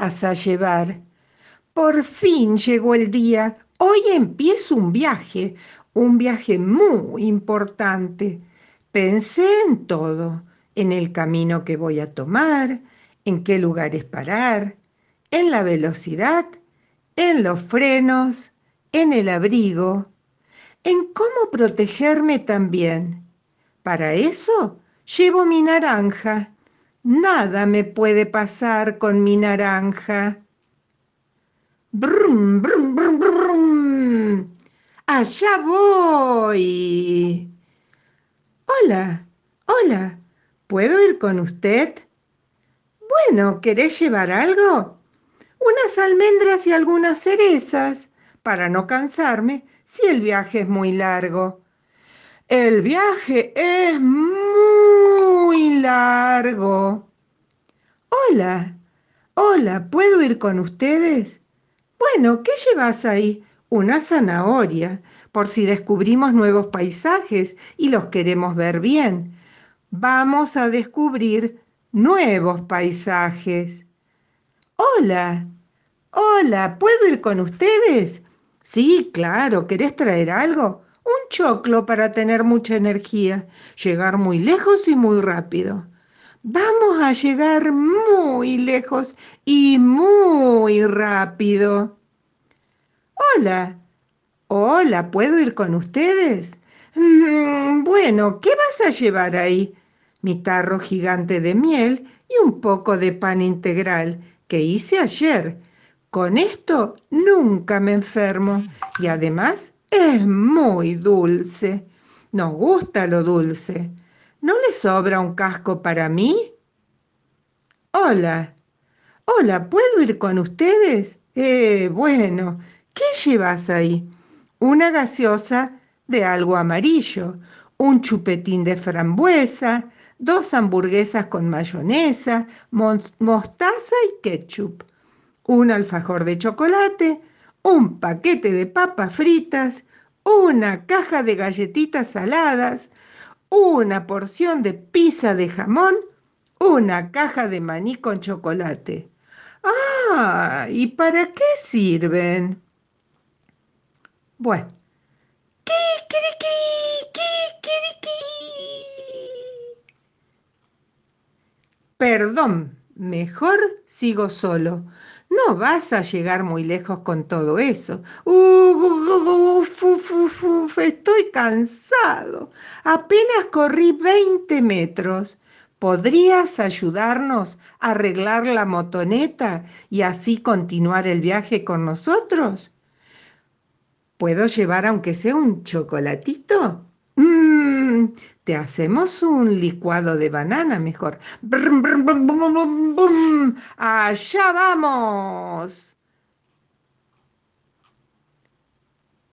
vas llevar? Por fin llegó el día. Hoy empiezo un viaje, un viaje muy importante. Pensé en todo, en el camino que voy a tomar, en qué lugares parar, en la velocidad, en los frenos, en el abrigo, en cómo protegerme también. Para eso llevo mi naranja. Nada me puede pasar con mi naranja. Brum, brum, brum, brum, Allá voy. Hola, hola, ¿puedo ir con usted? Bueno, ¿querés llevar algo? Unas almendras y algunas cerezas, para no cansarme si el viaje es muy largo. El viaje es muy largo. Hola, hola, ¿puedo ir con ustedes? Bueno, ¿qué llevas ahí? Una zanahoria, por si descubrimos nuevos paisajes y los queremos ver bien. Vamos a descubrir nuevos paisajes. Hola, hola, ¿puedo ir con ustedes? Sí, claro, ¿querés traer algo? Choclo para tener mucha energía, llegar muy lejos y muy rápido. Vamos a llegar muy lejos y muy rápido. Hola, hola, ¿puedo ir con ustedes? Mm, bueno, ¿qué vas a llevar ahí? Mi tarro gigante de miel y un poco de pan integral que hice ayer con esto nunca me enfermo y además es muy dulce. Nos gusta lo dulce. ¿No le sobra un casco para mí? Hola. Hola, ¿puedo ir con ustedes? Eh, bueno, ¿qué llevas ahí? Una gaseosa de algo amarillo, un chupetín de frambuesa, dos hamburguesas con mayonesa, mostaza y ketchup un alfajor de chocolate, un paquete de papas fritas, una caja de galletitas saladas, una porción de pizza de jamón, una caja de maní con chocolate. Ah, ¿y para qué sirven? Bueno. Perdón, mejor sigo solo. No vas a llegar muy lejos con todo eso. Uf, uf, uf, estoy cansado. Apenas corrí 20 metros. ¿Podrías ayudarnos a arreglar la motoneta y así continuar el viaje con nosotros? ¿Puedo llevar aunque sea un chocolatito? Mm, te hacemos un licuado de banana mejor. ¡Allá vamos!